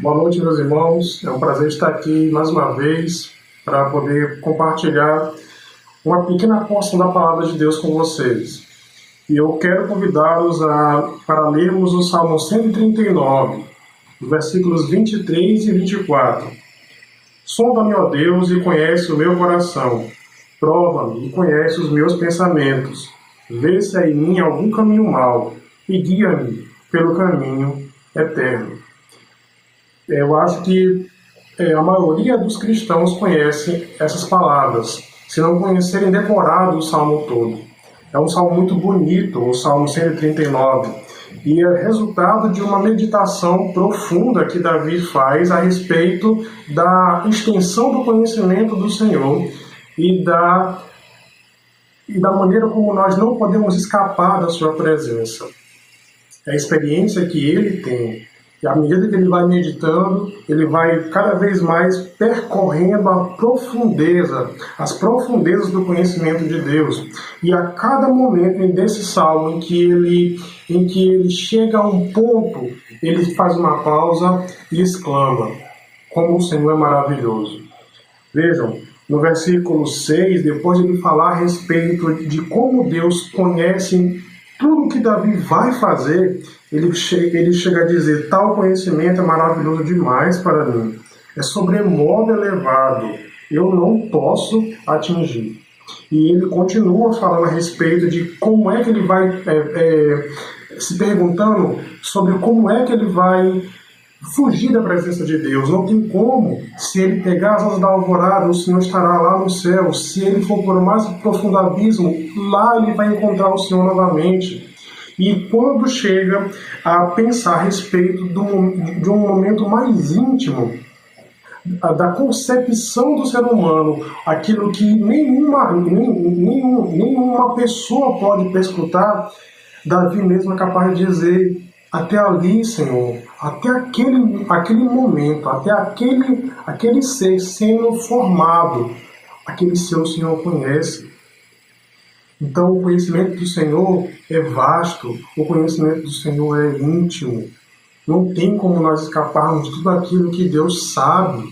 Boa noite, meus irmãos. É um prazer estar aqui mais uma vez para poder compartilhar uma pequena porção da palavra de Deus com vocês. E eu quero convidá-los a, para lermos o Salmo 139, versículos 23 e 24. Sonda-me, ó Deus, e conhece o meu coração. Prova-me e conhece os meus pensamentos. Vê se há em mim algum caminho mau e guia-me pelo caminho eterno. Eu acho que é, a maioria dos cristãos conhece essas palavras, se não conhecerem decorado o salmo todo. É um salmo muito bonito, o Salmo 139, e é resultado de uma meditação profunda que Davi faz a respeito da extensão do conhecimento do Senhor e da, e da maneira como nós não podemos escapar da Sua presença. É a experiência que ele tem e à medida que ele vai meditando, ele vai cada vez mais percorrendo a profundeza, as profundezas do conhecimento de Deus. E a cada momento desse salmo em que ele, em que ele chega a um ponto, ele faz uma pausa e exclama: Como o Senhor é maravilhoso. Vejam, no versículo 6, depois de ele falar a respeito de como Deus conhece tudo que Davi vai fazer, ele chega, ele chega a dizer: tal conhecimento é maravilhoso demais para mim, é sobremodo elevado, eu não posso atingir. E ele continua falando a respeito de como é que ele vai, é, é, se perguntando sobre como é que ele vai fugir da presença de Deus. Não tem como. Se ele pegar as asas da alvorada, o Senhor estará lá no céu. Se ele for por mais profundo abismo, lá ele vai encontrar o Senhor novamente. E quando chega a pensar a respeito do, de um momento mais íntimo, da concepção do ser humano, aquilo que nenhuma, nenhum, nenhuma pessoa pode perscrutar, Davi mesmo é capaz de dizer: até ali, Senhor, até aquele, aquele momento, até aquele, aquele ser sendo formado, aquele ser o Senhor conhece. Então, o conhecimento do Senhor é vasto, o conhecimento do Senhor é íntimo. Não tem como nós escaparmos de tudo aquilo que Deus sabe.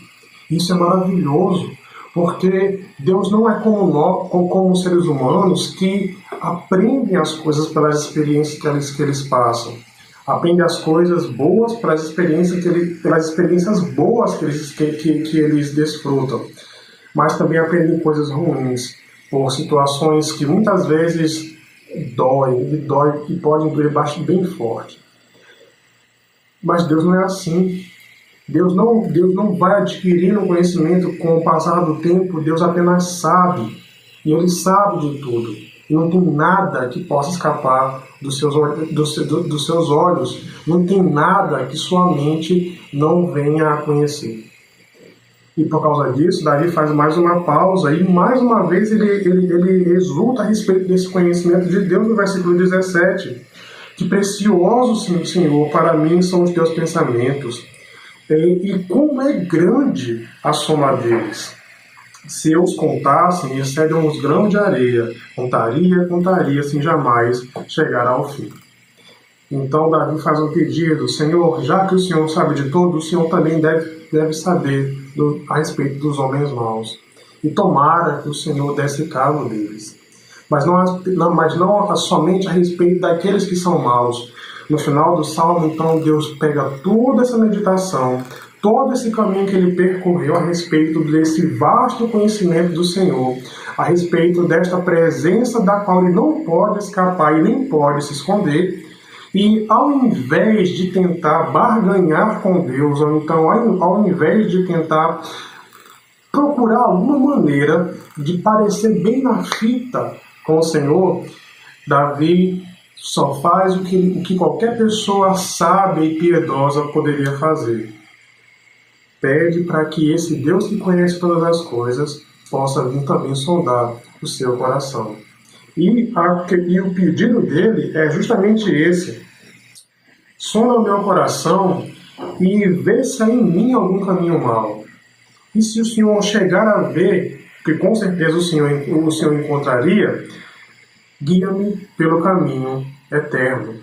Isso é maravilhoso, porque Deus não é como nós, como seres humanos que aprendem as coisas pelas experiências que eles, que eles passam. Aprendem as coisas boas pelas experiências, que ele, pelas experiências boas que eles, que, que, que eles desfrutam, mas também aprendem coisas ruins por situações que muitas vezes doem, e dói e podem doer bem forte. Mas Deus não é assim. Deus não, Deus não vai adquirindo conhecimento com o passar do tempo, Deus apenas sabe. E Ele sabe de tudo. E não tem nada que possa escapar dos seus, dos, dos seus olhos. Não tem nada que sua mente não venha a conhecer. E por causa disso, Davi faz mais uma pausa e mais uma vez ele, ele, ele exulta a respeito desse conhecimento de Deus no versículo 17. Que preciosos, Senhor, para mim são os teus pensamentos. E, como é grande a soma deles. Se eu os contassem, excedem os grãos de areia. Contaria, contaria, sem jamais chegar ao fim. Então Davi faz um pedido, Senhor, já que o Senhor sabe de tudo, o Senhor também deve, deve saber do, a respeito dos homens maus. E tomara que o Senhor desse cabo deles. Mas não, não, mas não somente a respeito daqueles que são maus. No final do salmo, então, Deus pega toda essa meditação, todo esse caminho que ele percorreu a respeito desse vasto conhecimento do Senhor, a respeito desta presença da qual ele não pode escapar e nem pode se esconder, e ao invés de tentar barganhar com Deus, ou então ao invés de tentar procurar alguma maneira de parecer bem na fita com o Senhor, Davi só faz o que, o que qualquer pessoa sábia e piedosa poderia fazer. Pede para que esse Deus que conhece todas as coisas possa vir também sondar o seu coração. E, a, e o pedido dele é justamente esse: sonda o meu coração e vê se há em mim algum caminho mau. E se o Senhor chegar a ver, que com certeza o Senhor, o Senhor encontraria, guia-me pelo caminho eterno.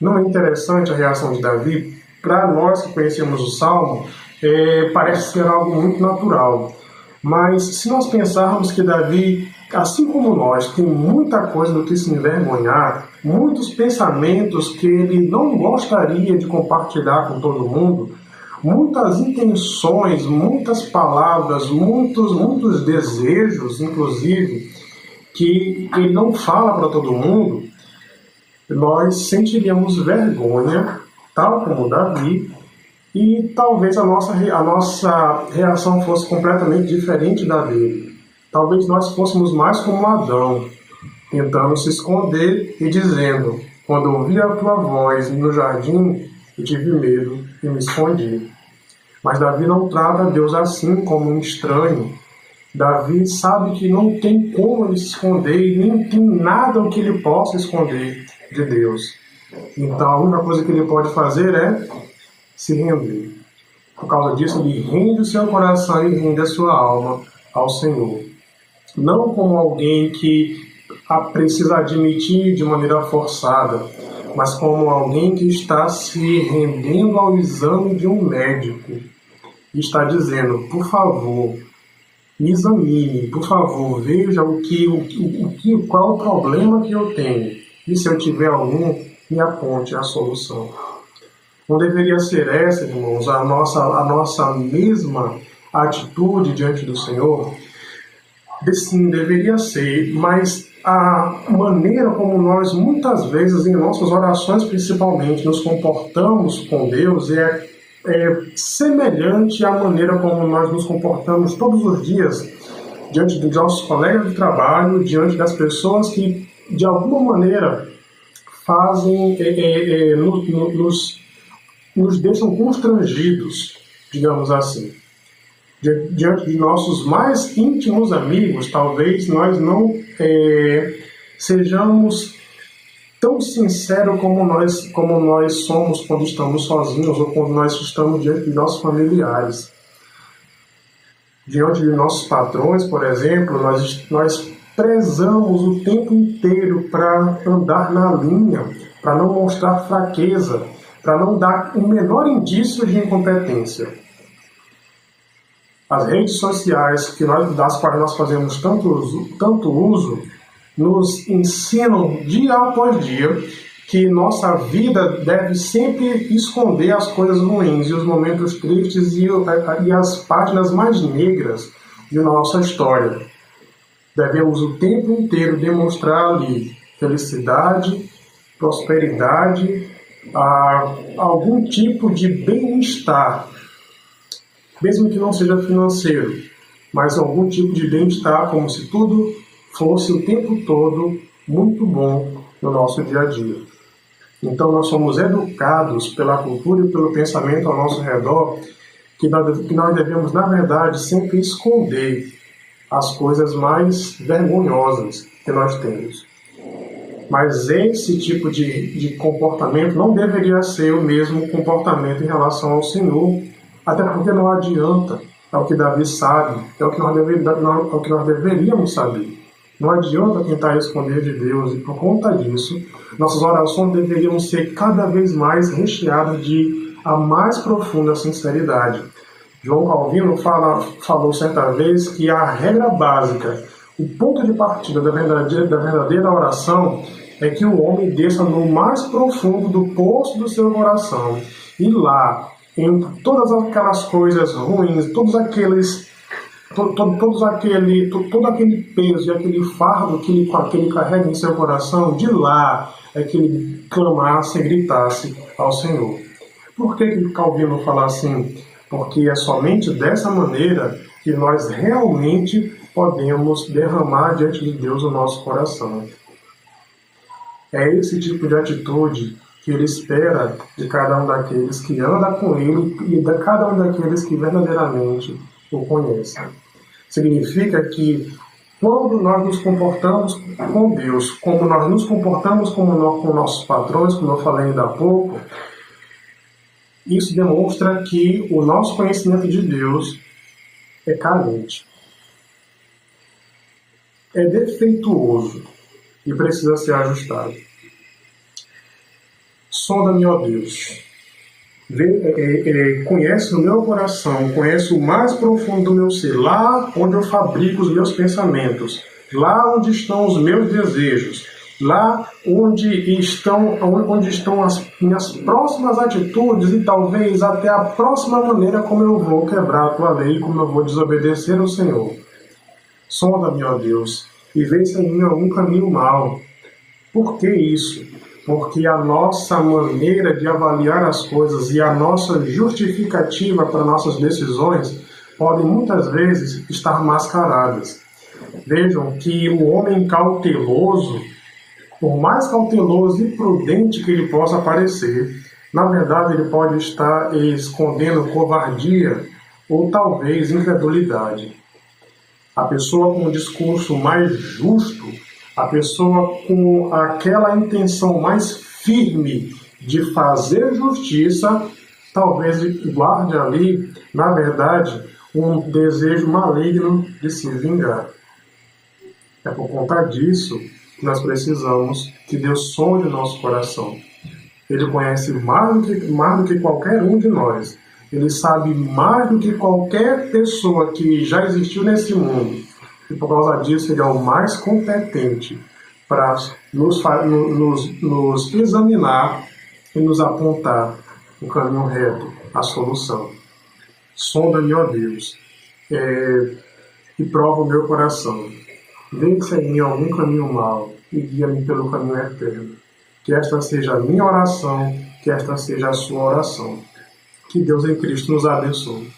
Não é interessante a reação de Davi? para nós que conhecemos o Salmo, é, parece ser algo muito natural. Mas se nós pensarmos que Davi, assim como nós, tem muita coisa do que se envergonhar, muitos pensamentos que ele não gostaria de compartilhar com todo mundo, muitas intenções, muitas palavras, muitos, muitos desejos, inclusive, que ele não fala para todo mundo, nós sentiríamos vergonha, tal como Davi, e talvez a nossa, a nossa reação fosse completamente diferente da dele. Talvez nós fôssemos mais como Adão, tentando se esconder e dizendo: Quando ouvi a tua voz no jardim, eu tive medo e me escondi. Mas Davi não trata Deus assim como um estranho. Davi sabe que não tem como ele se esconder e nem tem nada o que ele possa esconder de Deus. Então a única coisa que ele pode fazer é se render. Por causa disso, ele rende o seu coração e rende a sua alma ao Senhor. Não como alguém que precisa admitir de maneira forçada, mas como alguém que está se rendendo ao exame de um médico e está dizendo: por favor, me examine, por favor, veja o que, o, o, que, qual o problema que eu tenho e se eu tiver algum, me aponte a solução. Não deveria ser essa, irmãos, a nossa, a nossa mesma atitude diante do Senhor? Sim, deveria ser, mas a maneira como nós muitas vezes em nossas orações principalmente nos comportamos com Deus é, é semelhante à maneira como nós nos comportamos todos os dias diante dos nossos colegas de trabalho, diante das pessoas que de alguma maneira fazem é, é, é, nos, nos deixam constrangidos, digamos assim diante de nossos mais íntimos amigos, talvez nós não é, sejamos tão sinceros como nós, como nós somos quando estamos sozinhos ou quando nós estamos diante de nossos familiares. Diante de nossos patrões, por exemplo, nós, nós prezamos o tempo inteiro para andar na linha, para não mostrar fraqueza, para não dar o menor indício de incompetência. As redes sociais que nós, das quais nós fazemos tanto uso, tanto uso nos ensinam dia após dia que nossa vida deve sempre esconder as coisas ruins e os momentos tristes e, e as páginas mais negras de nossa história. Devemos o tempo inteiro demonstrar ali felicidade, prosperidade, algum tipo de bem-estar mesmo que não seja financeiro, mas algum tipo de bem-estar, como se tudo fosse o tempo todo muito bom no nosso dia a dia. Então, nós somos educados pela cultura e pelo pensamento ao nosso redor que nós devemos, na verdade, sempre esconder as coisas mais vergonhosas que nós temos. Mas esse tipo de, de comportamento não deveria ser o mesmo comportamento em relação ao Senhor até porque não adianta, é o que Davi sabe, é o que nós, deve, é o que nós deveríamos saber. Não adianta tentar esconder de Deus, e por conta disso, nossas orações deveriam ser cada vez mais recheadas de a mais profunda sinceridade. João Calvino fala, falou certa vez que a regra básica, o ponto de partida da verdadeira, da verdadeira oração é que o homem desça no mais profundo do poço do seu coração e lá, em todas aquelas coisas ruins, todos aqueles todo, todo, todos aquele, todo, todo aquele peso e aquele fardo que ele, que ele carrega em seu coração, de lá é que ele clamasse e gritasse ao Senhor. Por que, que Calvino fala assim? Porque é somente dessa maneira que nós realmente podemos derramar diante de Deus o nosso coração. É esse tipo de atitude que ele espera de cada um daqueles que anda com ele e de cada um daqueles que verdadeiramente o conhecem. Significa que quando nós nos comportamos com Deus, como nós nos comportamos como nós, com nossos patrões, como eu falei ainda há pouco, isso demonstra que o nosso conhecimento de Deus é carente, é defeituoso e precisa ser ajustado. Sonda-me, ó Deus, vê, é, é, conhece o meu coração, conhece o mais profundo do meu ser, lá onde eu fabrico os meus pensamentos, lá onde estão os meus desejos, lá onde estão, onde estão as minhas próximas atitudes e talvez até a próxima maneira como eu vou quebrar a tua lei, como eu vou desobedecer ao Senhor. Sonda-me, ó Deus, e vê se em mim algum caminho mau. Por que isso? Porque a nossa maneira de avaliar as coisas e a nossa justificativa para nossas decisões podem muitas vezes estar mascaradas. Vejam que o homem cauteloso por mais cauteloso e prudente que ele possa parecer, na verdade ele pode estar escondendo covardia ou talvez incredulidade. A pessoa com um discurso mais justo, a pessoa com aquela intenção mais firme de fazer justiça, talvez guarde ali, na verdade, um desejo maligno de se vingar. É por conta disso nós precisamos que Deus sonhe o nosso coração. Ele conhece mais do, que, mais do que qualquer um de nós. Ele sabe mais do que qualquer pessoa que já existiu nesse mundo. E por causa disso, ele é o mais competente para nos, nos, nos examinar e nos apontar o caminho reto, a solução. Sonda-me, ó Deus, é, e prova o meu coração Vence em mim algum caminho mau e guia-me pelo caminho eterno. Que esta seja a minha oração, que esta seja a sua oração. Que Deus em Cristo nos abençoe.